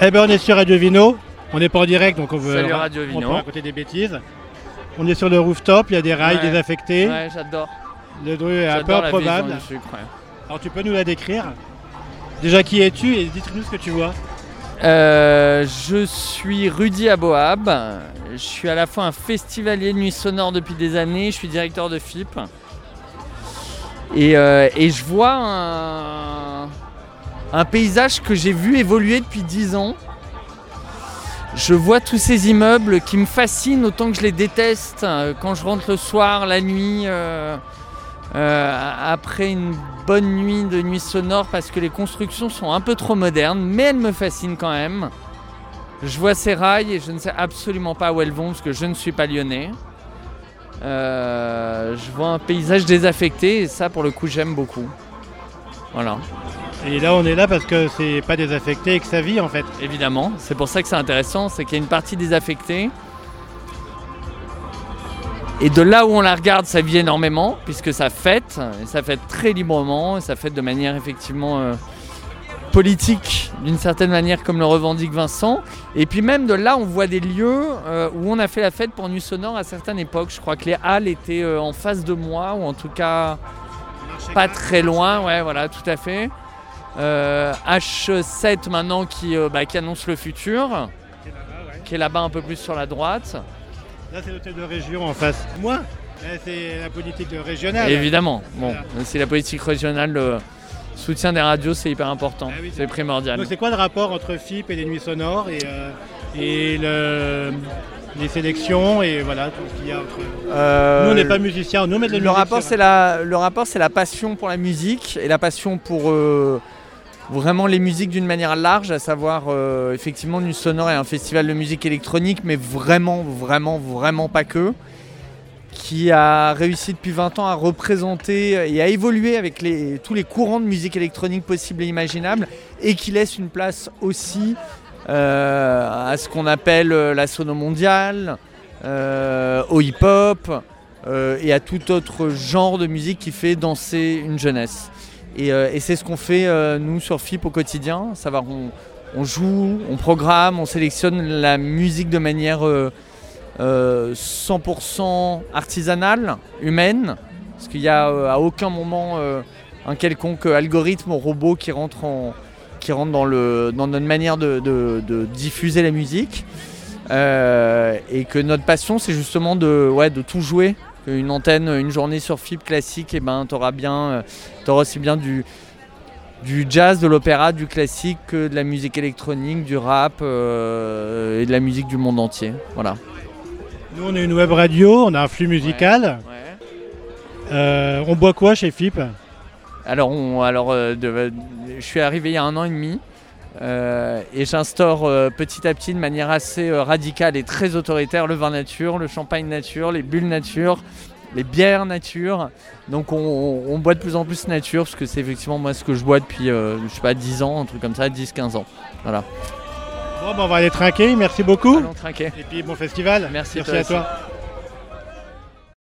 Eh ben on est sur Radio Vino, on n'est pas en direct donc on veut Salut Radio on Vino. peut raconter des bêtises. On est sur le rooftop, il y a des rails Ouais. désaffectés, Ouais, j'adore. le dru est un peu J'adore la vision improbable. du sucre, ouais. Alors tu peux nous la décrire? Déjà qui es-tu et dis-nous ce que tu vois. Euh, je suis Rudy Aboab. Je suis à la fois un festivalier de nuit sonore depuis des années. Je suis directeur de FIP. Et, euh, et je vois un, un paysage que j'ai vu évoluer depuis 10 ans. Je vois tous ces immeubles qui me fascinent autant que je les déteste euh, quand je rentre le soir, la nuit, euh, euh, après une bonne nuit de nuit sonore parce que les constructions sont un peu trop modernes, mais elles me fascinent quand même. Je vois ces rails et je ne sais absolument pas où elles vont parce que je ne suis pas lyonnais. Je vois un paysage désaffecté et ça pour le coup j'aime beaucoup. Voilà. Et là on est là parce que c'est pas désaffecté et que ça vit en fait. Évidemment, c'est pour ça que c'est intéressant, c'est qu'il y a une partie désaffectée. Et de là où on la regarde, ça vit énormément, puisque ça fête, et ça fête très librement, et ça fête de manière effectivement euh, politique, d'une certaine manière, comme le revendique Vincent. Et puis même de là, on voit des lieux euh, où on a fait la fête pour Nuit Sonore à certaines époques. Je crois que les halles étaient euh, en face de moi, ou en tout cas pas très loin, ouais, voilà, tout à fait. Euh, H7 maintenant qui, euh, bah, qui annonce le futur, qui est là-bas un peu plus sur la droite. Là c'est l'hôtel de région en face. Moi c'est la politique régionale. Évidemment, bon, Voilà. c'est la politique régionale, le soutien des radios, c'est hyper important, Ah oui, c'est primordial. Donc c'est quoi le rapport entre FIP et les nuits sonores et, euh, et le- les sélections et voilà tout ce qu'il y a entre. Euh, Nous on n'est pas musiciens, nous on met de la le musique rapport, c'est la, le rapport, c'est la passion pour la musique et la passion pour euh, vraiment les musiques d'une manière large, à savoir euh, effectivement Nuit Sonore est un festival de musique électronique, mais vraiment, vraiment, vraiment pas que, qui a réussi depuis 20 ans à représenter et à évoluer avec les, tous les courants de musique électronique possibles et imaginables, et qui laisse une place aussi euh, à ce qu'on appelle euh, la sono mondiale, euh, au hip-hop euh, et à tout autre genre de musique qui fait danser une jeunesse. Et, euh, c'est ce qu'on fait euh, nous sur FIP au quotidien, savoir on, on joue, on programme, on sélectionne la musique de manière euh, euh, 100% artisanale, humaine, parce qu'il n'y a euh, à aucun moment euh, un quelconque algorithme ou robot qui rentre, en, qui rentre dans, le, dans notre manière de, de- de diffuser la musique. Euh, et que notre passion, c'est justement de, ouais, de tout jouer. Une antenne, une journée sur FIP classique, et ben, tu auras, bien, euh, t'auras aussi bien du, du jazz, de l'opéra, du classique, que de la musique électronique, du rap euh, et de la musique du monde entier. Voilà. Nous on est une web radio, on a un flux musical. Euh, on boit quoi chez FIP Alors, on- alors euh, de- je suis arrivé il y a un an et demi euh, et j'instaure euh, petit à petit de manière assez euh, radicale et très autoritaire le vin nature, le champagne nature, les bulles nature, les bières nature. Donc on, on- on boit de plus en plus nature parce que c'est effectivement moi ce que je bois depuis, euh, je sais pas, 10 ans, un truc comme ça, 10-15 ans. Voilà. Bon, bah, on va aller trinquer, merci beaucoup. Allons trinquer. Et puis bon festival. Merci, merci toi à aussi. toi.